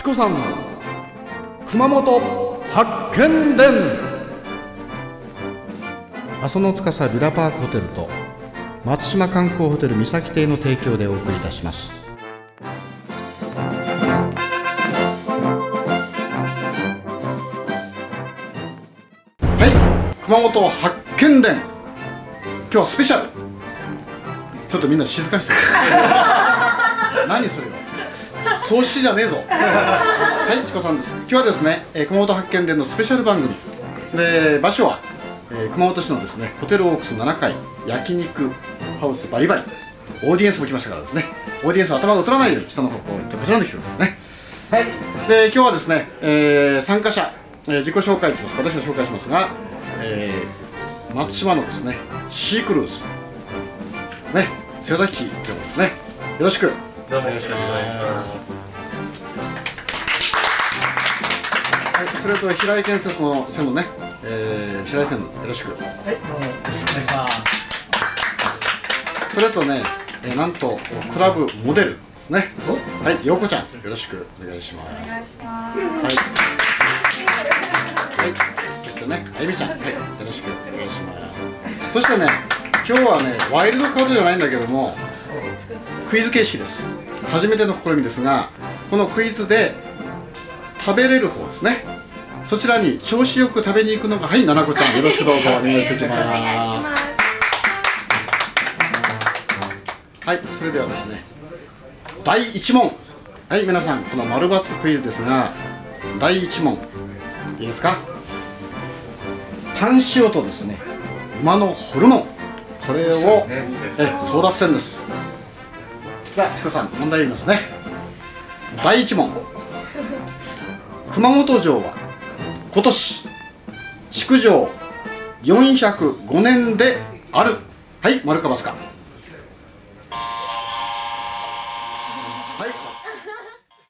チコさん熊本発見伝。阿蘇の司ビラパークホテルと松島観光ホテル三崎邸の提供でお送りいたします。はい熊本発見伝。今日はスペシャル。ちょっとみんな静かにして 何それよ。葬式じゃねえぞ。はいチコさんです。今日はですね、えー熊本発見伝のスペシャル番組。で場所は、えー熊本市のですねホテルオークス7階焼肉ハウスバリバリ。オーディエンスも来ましたからですね。オーディエンスの頭が映らないように下の方向を行ってこちらに来てくださいね。はい。で今日はですね、えー参加者、えー自己紹介といいます。か私が紹介しますが、えー松島のですねシークルーズ。ね瀬崎ということですね。よろしく。どうもよろしくお願いします。れと平井建設の線のね、えー、平井線よろしく。はい、どうも。よろしくお願いします。それとね、えーなんとクラブモデル。ですねはい陽子ちゃんよろしくお願いします。お願いします。はい。はい。そしてねあゆみちゃんはいよろしくお願いします。そしてね今日はねワイルドカードじゃないんだけどもクイズ形式です。初めての試みですがこのクイズで食べれる方ですねそちらに調子よく食べに行くのがはいななこちゃんよろしくどうぞ。お願いしまます。す。はいそれではですね第1問。はい皆さんこの丸×クイズですが第1問いいですか？単塩とですね馬のホルモン。これをえ争奪戦です。じゃあチコさん問題言いますね。第1問。熊本城は今年築城405年である。はい丸かバスか。はい。